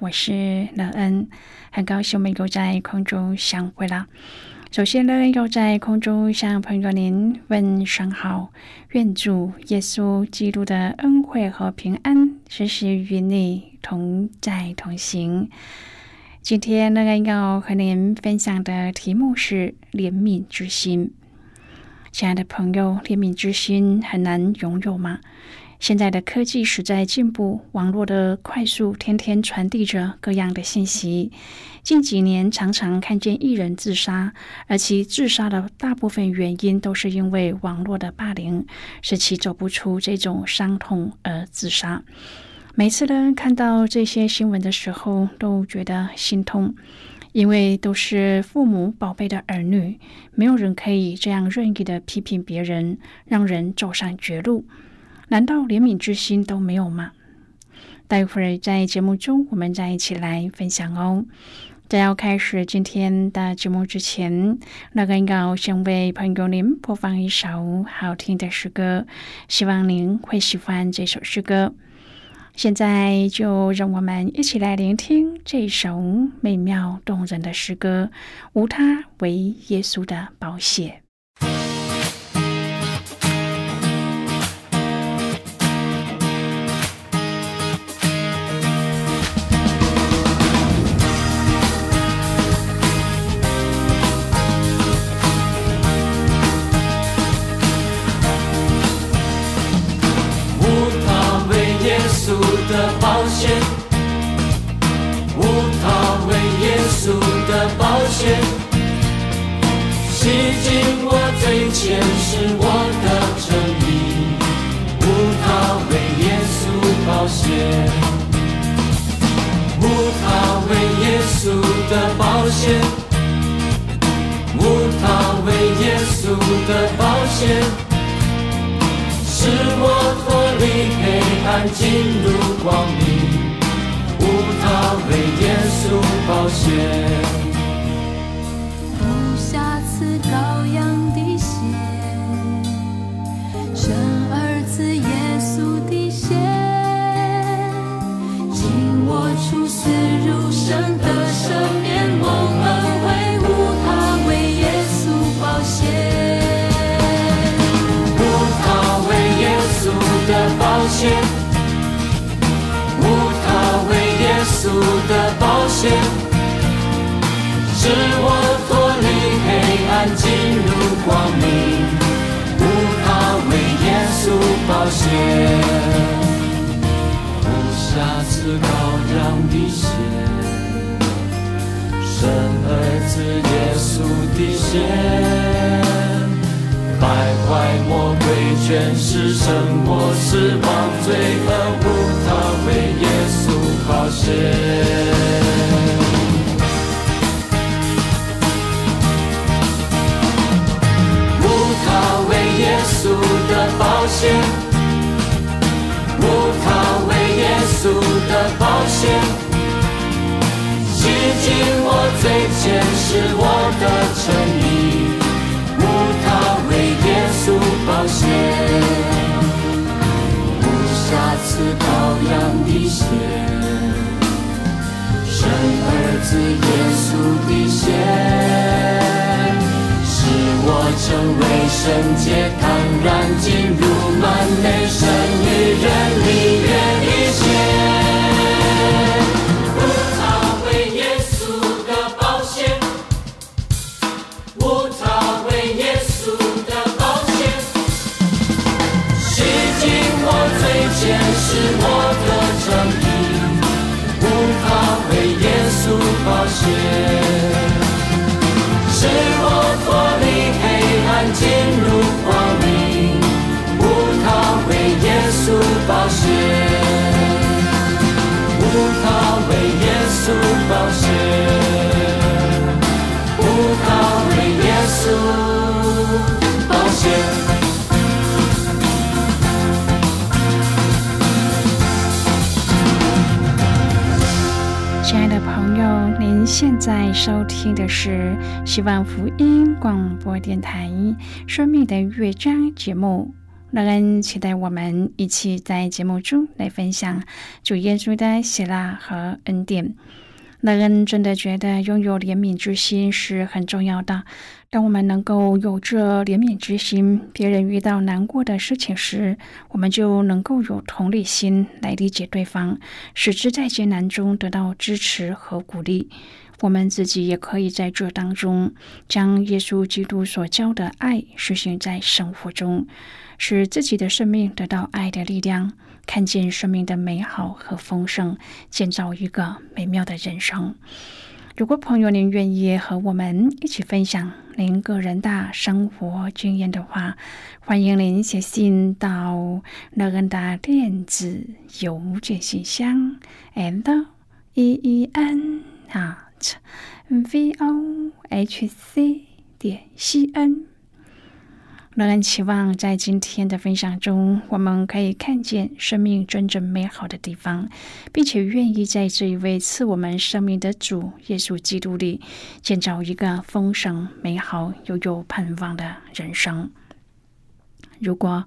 我是乐恩，很高兴我们又在空中相会了。首先呢，又在空中向朋友您问声好，愿主耶稣基督的恩惠和平安时时与你同在同行。今天乐恩要和您分享的题目是怜悯之心。亲爱的朋友，怜悯之心很难拥有吗？现在的科技实在进步，网络的快速，天天传递着各样的信息。近几年，常常看见艺人自杀，而其自杀的大部分原因都是因为网络的霸凌，使其走不出这种伤痛而自杀。每次呢，看到这些新闻的时候，都觉得心痛，因为都是父母宝贝的儿女，没有人可以这样任意的批评别人，让人走上绝路。难道怜悯之心都没有吗？待会儿在节目中，我们再一起来分享哦。在要开始今天的节目之前，那个要先为朋友您播放一首好听的诗歌，希望您会喜欢这首诗歌。现在就让我们一起来聆听这首美妙动人的诗歌，无他，为耶稣的宝血。罪前是我的诚意，无他为耶稣保险，无他为耶稣的保险，无他为耶稣的保险。使我脱离黑暗，进入光明。无他为耶稣保险，险，使我脱离黑暗，进入光明。无他为耶稣保险，无瑕疵羔羊的血，生儿子耶稣的血。败坏魔鬼，全是神魔，死亡罪恶，无他为耶稣保险，险，无他为耶稣的保险，洗净我罪前是我的诚意。保险，无瑕疵羔羊的血，生儿子耶稣的血，使我成为圣洁，坦然进入满内神与人里约的血。无他为耶稣的保险，无他为耶稣的宝血，洗净我罪愆，是我的正义。无他为耶稣宝血，现在收听的是希望福音广播电台《生命的乐章》节目。乐恩期待我们一起在节目中来分享主耶稣的喜乐和恩典。乐恩真的觉得拥有怜悯之心是很重要的。当我们能够有着怜悯之心，别人遇到难过的事情时，我们就能够有同理心来理解对方，使之在艰难中得到支持和鼓励。我们自己也可以在这当中，将耶稣基督所教的爱实行在生活中，使自己的生命得到爱的力量，看见生命的美好和丰盛，建造一个美妙的人生。如果朋友您愿意和我们一起分享您个人的生活经验的话，欢迎您写信到乐恩的电子邮件信箱 and e e n at v o h c 点 c n。乐恩期望在今天的分享中，我们可以看见生命真正美好的地方，并且愿意在这一位赐我们生命的主耶稣基督里，建造一个丰盛、美好又有盼望的人生。如果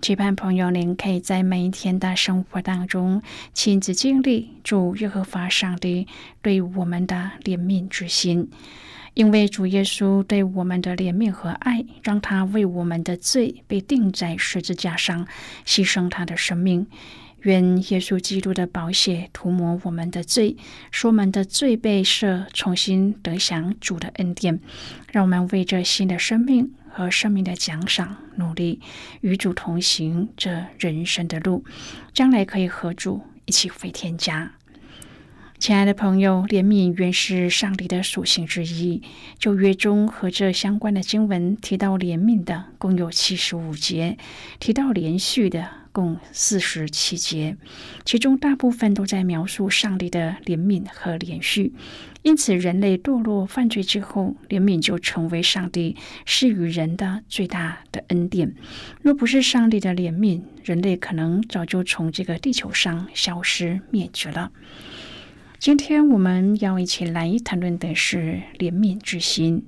期盼朋友您可以在每一天的生活当中，亲自经历主耶和华上帝对我们的怜悯之心。因为主耶稣对我们的怜悯和爱，让他为我们的罪被钉在十字架上，牺牲他的生命。愿耶稣基督的宝血涂抹我们的罪，使我们的罪被赦，重新得享主的恩典。让我们为这新的生命和生命的奖赏努力，与主同行这人生的路，将来可以和主一起回天家。亲爱的朋友，怜悯原是上帝的属性之一。旧约中和这相关的经文提到怜悯的共有七十五节，提到连续的共四十七节，其中大部分都在描述上帝的怜悯和连续。因此，人类堕落犯罪之后，怜悯就成为上帝施予人的最大的恩典。若不是上帝的怜悯，人类可能早就从这个地球上消失灭绝了。今天我们要一起来谈论的是怜悯之心。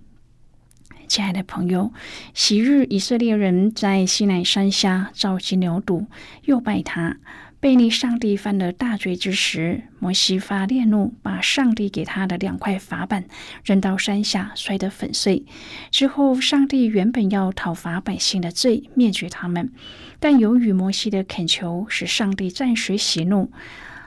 亲爱的朋友，昔日以色列人在西乃山下召集牛犊，又拜他，背逆上帝犯了大罪之时，摩西发烈怒，把上帝给他的两块法板扔到山下，摔得粉碎。之后，上帝原本要讨伐百姓的罪，灭绝他们，但由于摩西的恳求，使上帝暂时息怒。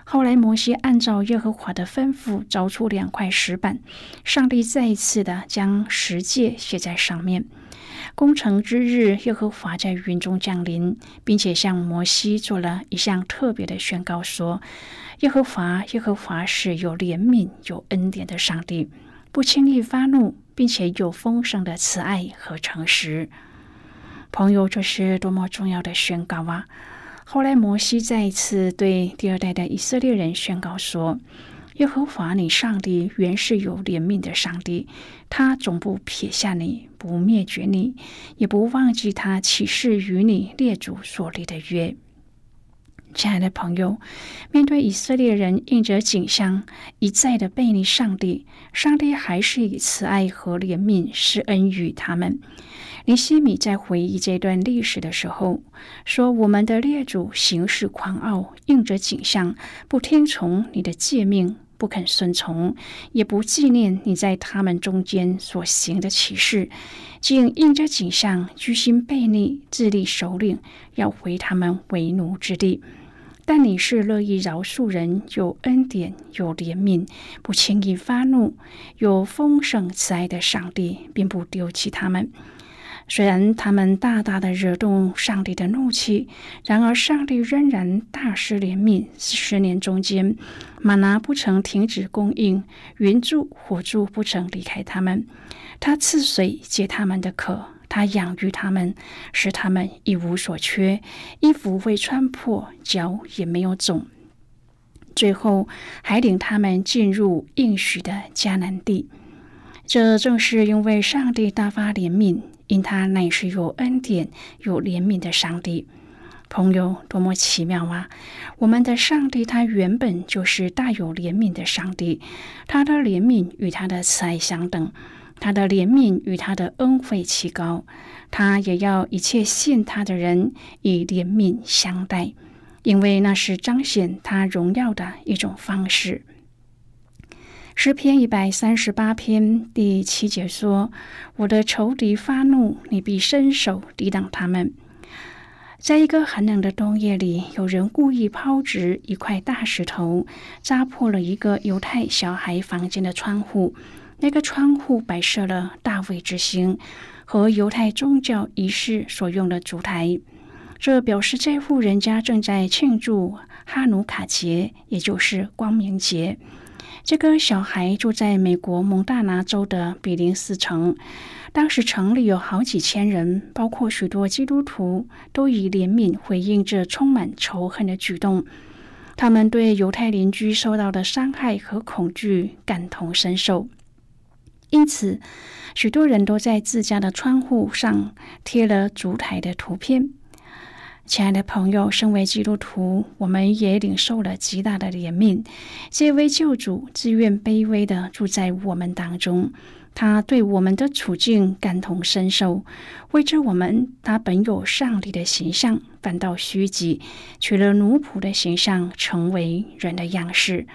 后来，摩西按照耶和华的吩咐，凿出两块石板，上帝再一次的将十诫写在上面。攻城之日，耶和华在云中降临，并且向摩西做了一项特别的宣告，说：“耶和华，耶和华是有怜悯、有恩典的上帝，不轻易发怒，并且有丰盛的慈爱和诚实。”朋友，这是多么重要的宣告啊！后来，摩西再一次对第二代的以色列人宣告说：“耶和华你上帝原是有怜悯的上帝，他总不撇下你，不灭绝你，也不忘记他起誓与你列祖所立的约。”亲爱的朋友，面对以色列人应着景象一再的背逆上帝，上帝还是以慈爱和怜悯施恩于他们。尼西米在回忆这段历史的时候说：“我们的列祖行事狂傲，应着景象，不听从你的诫命，不肯顺从，也不纪念你在他们中间所行的启示，竟应着景象，居心悖逆，自立首领，要回他们为奴之地。”但你是乐意饶恕人，有恩典，有怜悯，不轻易发怒，有丰盛慈爱的上帝，并不丢弃他们。虽然他们大大的惹动上帝的怒气，然而上帝仍然大施怜悯。十年中间，玛拿不曾停止供应，云柱火柱不曾离开他们。他赐水解他们的渴。他养育他们，使他们一无所缺，衣服未穿破，脚也没有肿。最后还领他们进入应许的迦南地。这正是因为上帝大发怜悯，因他乃是有恩典、有怜悯的上帝。朋友，多么奇妙啊！我们的上帝，他原本就是大有怜悯的上帝，他的怜悯与他的慈爱相等。他的怜悯与他的恩惠齐高，他也要一切信他的人以怜悯相待，因为那是彰显他荣耀的一种方式。诗篇一百三十八篇第七节说：“我的仇敌发怒，你必伸手抵挡他们。”在一个寒冷的冬夜里，有人故意抛掷一块大石头，扎破了一个犹太小孩房间的窗户。那个窗户摆设了大卫之星和犹太宗教仪式所用的烛台，这表示这户人家正在庆祝哈努卡节，也就是光明节。这个小孩住在美国蒙大拿州的比林斯城，当时城里有好几千人，包括许多基督徒，都以怜悯回应这充满仇恨的举动。他们对犹太邻居受到的伤害和恐惧感同身受。因此，许多人都在自家的窗户上贴了烛台的图片。亲爱的朋友，身为基督徒，我们也领受了极大的怜悯。这位救主自愿卑微的住在我们当中，他对我们的处境感同身受。为着我们，他本有上帝的形象，反倒虚己，取了奴仆的形象，成为人的样式。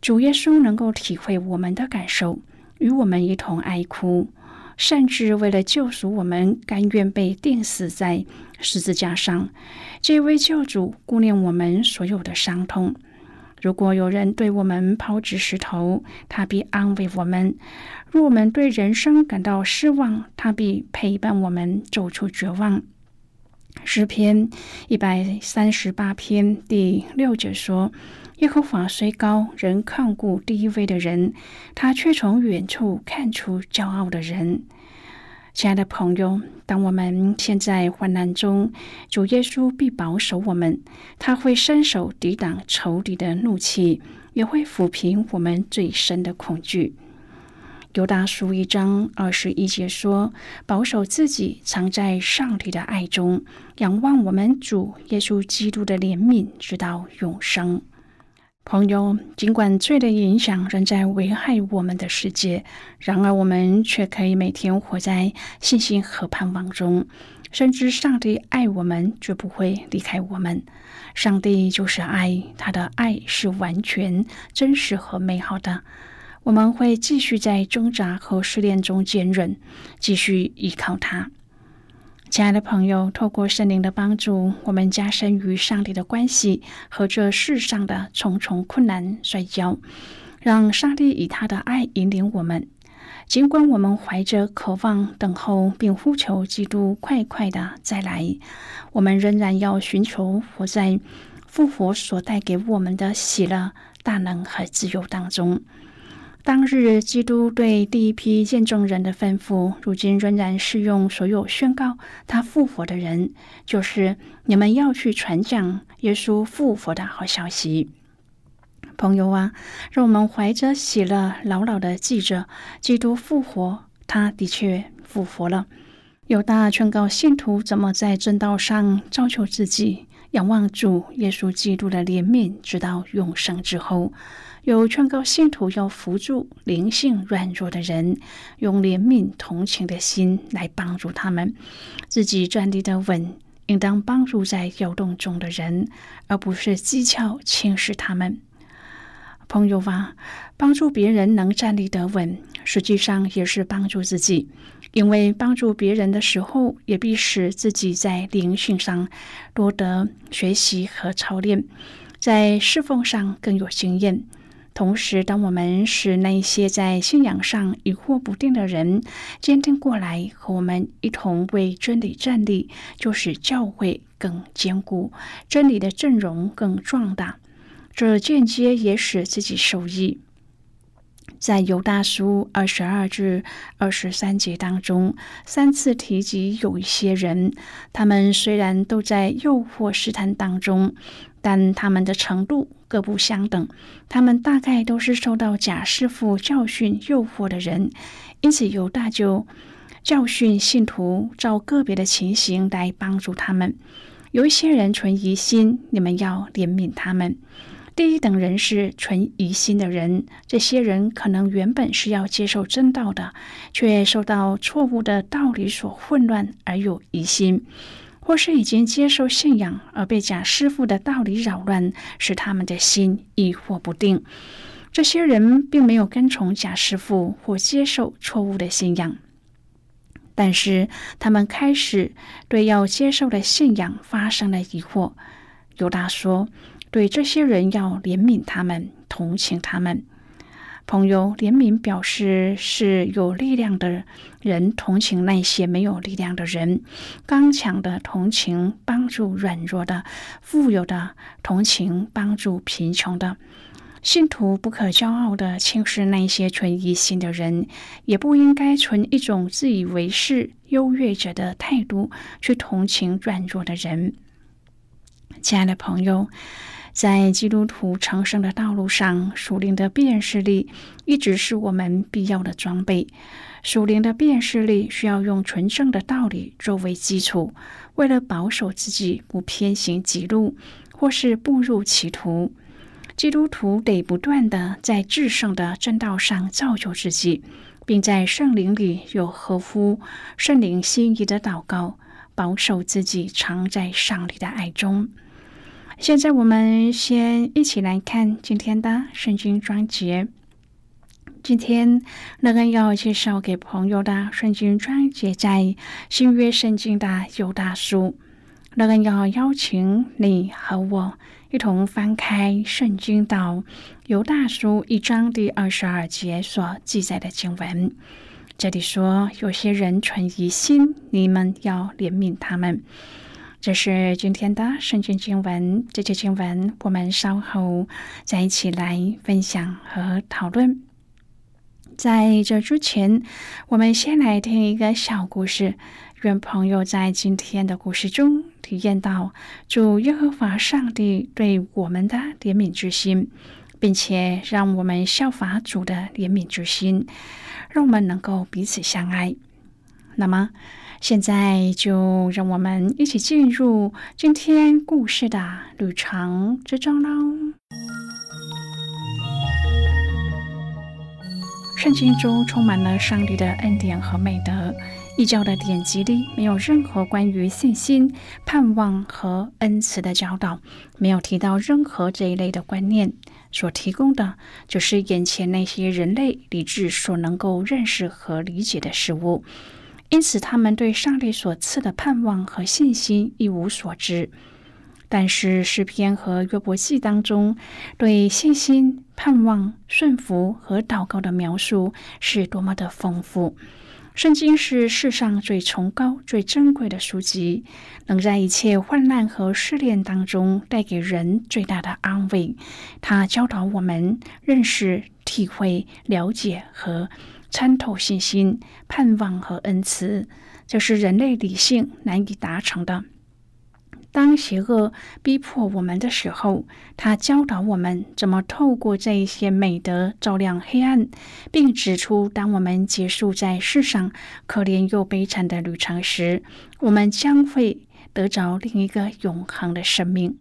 主耶稣能够体会我们的感受。与我们一同哀哭，甚至为了救赎我们，甘愿被钉死在十字架上。这位救主顾念我们所有的伤痛。如果有人对我们抛掷石头，他必安慰我们；若我们对人生感到失望，他必陪伴我们走出绝望。诗篇一百三十八篇第六节说。耶和华虽高，仍看顾低微的人，他却从远处看出骄傲的人。亲爱的朋友，当我们陷在患难中，主耶稣必保守我们，他会伸手抵挡仇敌的怒气，也会抚平我们最深的恐惧。犹大书一章二十一节说：“保守自己，藏在上帝的爱中，仰望我们主耶稣基督的怜悯，直到永生。”朋友，尽管罪的影响仍在危害我们的世界，然而我们却可以每天活在信心和盼望中。深知上帝爱我们，绝不会离开我们。上帝就是爱，他的爱是完全、真实和美好的。我们会继续在挣扎和试炼中坚韧，继续依靠他。亲爱的朋友，透过圣灵的帮助，我们加深与上帝的关系和这世上的重重困难摔跤，让上帝以他的爱引领我们。尽管我们怀着渴望等候，并呼求基督快快的再来，我们仍然要寻求活在复活所带给我们的喜乐、大能和自由当中。当日，基督对第一批见证人的吩咐，如今仍然适用所有宣告他复活的人，就是你们要去传讲耶稣复活的好消息。朋友啊，让我们怀着喜乐，牢牢的记着基督复活，他的确复活了。犹大劝告信徒怎么在正道上造就自己，仰望主耶稣基督的怜悯，直到永生之后。有劝告信徒要扶助灵性软弱的人，用怜悯同情的心来帮助他们。自己站立的稳，应当帮助在摇动中的人，而不是技巧轻视他们。朋友啊，帮助别人能站立得稳，实际上也是帮助自己，因为帮助别人的时候，也必使自己在灵性上多得学习和操练，在侍奉上更有经验。同时，当我们使那些在信仰上疑惑不定的人坚定过来，和我们一同为真理站立，就使教会更坚固，真理的阵容更壮大。这间接也使自己受益。在犹大书二十二至二十三节当中，三次提及有一些人，他们虽然都在诱惑试探当中，但他们的程度各不相等。他们大概都是受到假师傅教训诱惑的人，因此犹大就教训信徒，照个别的情形来帮助他们。有一些人存疑心，你们要怜悯他们。第一等人是存疑心的人，这些人可能原本是要接受真道的，却受到错误的道理所混乱而有疑心，或是已经接受信仰而被假师傅的道理扰乱，使他们的心疑惑不定。这些人并没有跟从假师傅或接受错误的信仰，但是他们开始对要接受的信仰发生了疑惑。犹大说。对这些人要怜悯他们，同情他们。朋友，怜悯表示是有力量的人同情那些没有力量的人，刚强的同情帮助软弱的，富有的同情帮助贫穷的。信徒不可骄傲的轻视那些存疑心的人，也不应该存一种自以为是优越者的态度去同情软弱的人。亲爱的朋友。在基督徒成圣的道路上，属灵的辨识力一直是我们必要的装备。属灵的辨识力需要用纯正的道理作为基础，为了保守自己不偏行己路，或是步入歧途，基督徒得不断的在至圣的正道上造就自己，并在圣灵里有合乎圣灵心意的祷告，保守自己常在上帝的爱中。现在我们先一起来看今天的圣经章节。今天乐恩要介绍给朋友的圣经章节在新约圣经的犹大书。乐恩要邀请你和我一同翻开圣经到犹大书一章第二十二节所记载的经文。这里说：“有些人存疑心，你们要怜悯他们。”这是今天的圣经经文，这节经文我们稍后再一起来分享和讨论。在这之前，我们先来听一个小故事，愿朋友在今天的故事中体验到主耶和华上帝对我们的怜悯之心，并且让我们效法主的怜悯之心，让我们能够彼此相爱。那么。现在就让我们一起进入今天故事的旅程之中喽。圣经中充满了上帝的恩典和美德，异教的典籍里没有任何关于信心、盼望和恩慈的教导，没有提到任何这一类的观念。所提供的就是眼前那些人类理智所能够认识和理解的事物。因此，他们对上帝所赐的盼望和信心一无所知。但是，诗篇和约伯记当中对信心、盼望、顺服和祷告的描述是多么的丰富！圣经是世上最崇高、最珍贵的书籍，能在一切患难和试炼当中带给人最大的安慰。它教导我们认识、体会、了解和。参透信心、盼望和恩慈，这是人类理性难以达成的。当邪恶逼迫我们的时候，他教导我们怎么透过这一些美德照亮黑暗，并指出，当我们结束在世上可怜又悲惨的旅程时，我们将会得着另一个永恒的生命。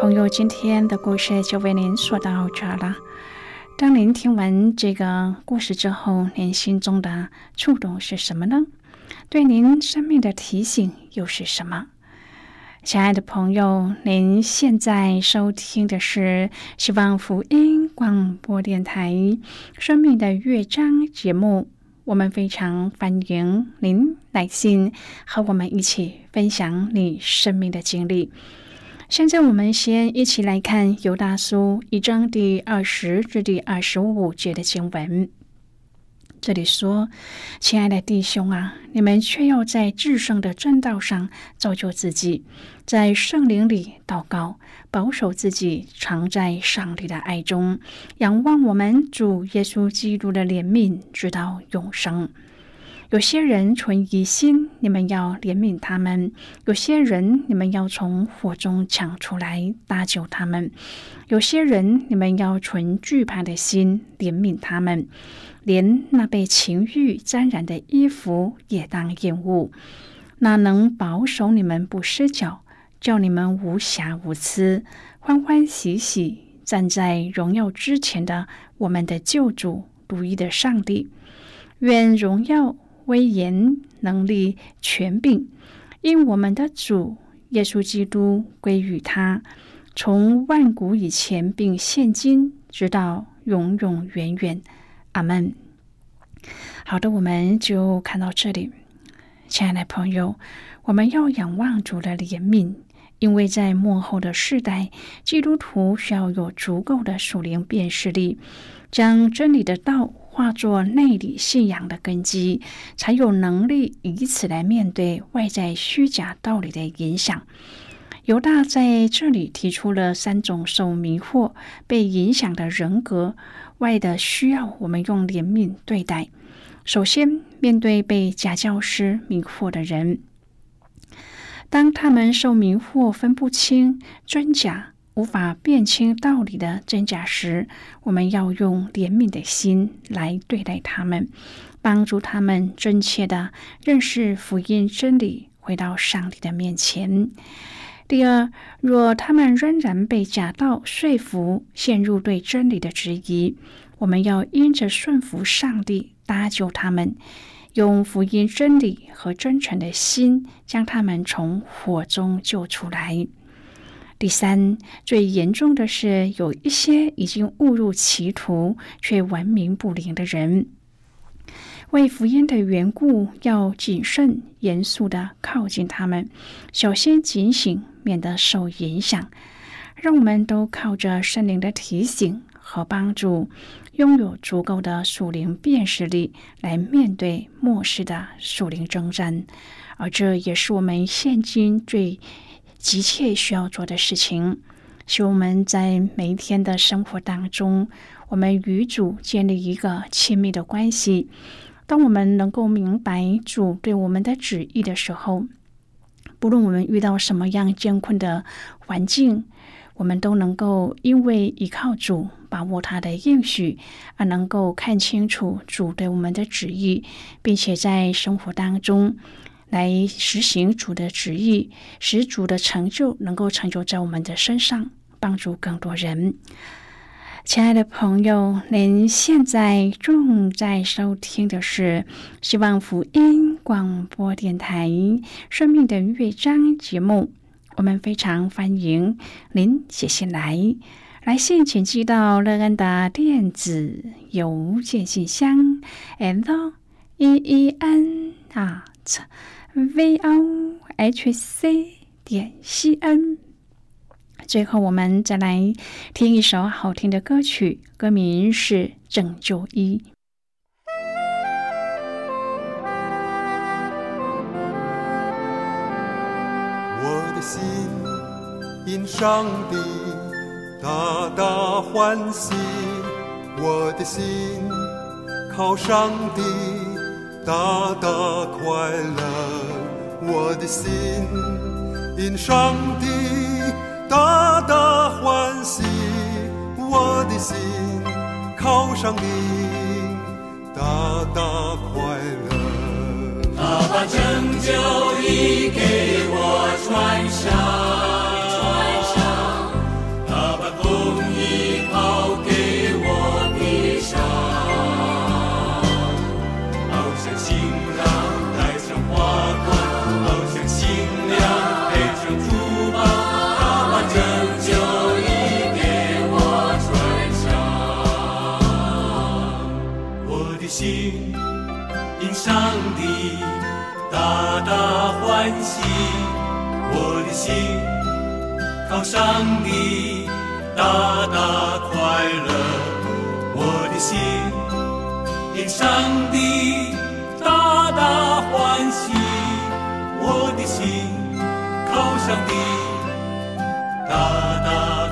朋友，今天的故事就为您说到这了。当您听完这个故事之后，您心中的触动是什么呢？对您生命的提醒又是什么？亲爱的朋友，您现在收听的是希望福音广播电台《生命的乐章》节目。我们非常欢迎您来信和我们一起分享你生命的经历。现在，我们先一起来看《犹大书》一章第二十至第二十五节的经文。这里说：“亲爱的弟兄啊，你们却要在至圣的正道上造就自己，在圣灵里祷告，保守自己，常在上帝的爱中，仰望我们主耶稣基督的怜悯，直到永生。”有些人存疑心，你们要怜悯他们；有些人，你们要从火中抢出来搭救他们；有些人，你们要存惧怕的心怜悯他们。连那被情欲沾染的衣服也当厌恶。那能保守你们不失脚，叫你们无瑕无疵，欢欢喜喜站在荣耀之前的我们的救主独一的上帝，愿荣耀。威严、能力、权柄，因我们的主耶稣基督归于他，从万古以前，并现今，直到永永远远。阿门。好的，我们就看到这里，亲爱的朋友，我们要仰望主的怜悯，因为在幕后的世代，基督徒需要有足够的属灵辨识力，将真理的道。化作内里信仰的根基，才有能力以此来面对外在虚假道理的影响。犹大在这里提出了三种受迷惑、被影响的人格外的需要，我们用怜悯对待。首先，面对被假教师迷惑的人，当他们受迷惑，分不清真假。无法辨清道理的真假时，我们要用怜悯的心来对待他们，帮助他们真切的认识福音真理，回到上帝的面前。第二，若他们仍然被假道说服，陷入对真理的质疑，我们要因着顺服上帝搭救他们，用福音真理和真诚的心将他们从火中救出来。第三，最严重的是，有一些已经误入歧途却闻名不灵的人，为福音的缘故，要谨慎严肃的靠近他们，小心警醒，免得受影响。让我们都靠着圣灵的提醒和帮助，拥有足够的属灵辨识力，来面对末世的属灵征战。而这也是我们现今最。急切需要做的事情，是我们在每一天的生活当中，我们与主建立一个亲密的关系。当我们能够明白主对我们的旨意的时候，不论我们遇到什么样艰困的环境，我们都能够因为依靠主，把握他的应许，而能够看清楚主对我们的旨意，并且在生活当中。来实行主的旨意，使主的成就能够成就在我们的身上，帮助更多人。亲爱的朋友，您现在正在收听的是希望福音广播电台《生命的乐章》节目。我们非常欢迎您写信来，来信请寄到乐安的电子邮件信箱：l e e n 啊。V o h c 点 c n。最后，我们再来听一首好听的歌曲，歌名是《拯救一》。我的心因上帝大大欢喜，我的心靠上帝。大大快乐，我的心因上帝大大欢喜，我的心靠上帝大大快乐。他把真。就已给我穿上。的心因上帝大大欢喜，我的心靠上帝大大快乐，我的心因上帝大大欢喜，我的心靠上帝大大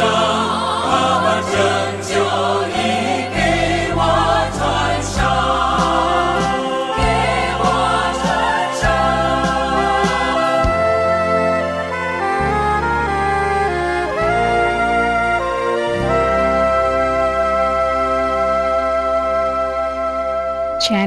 让爸爸拯救你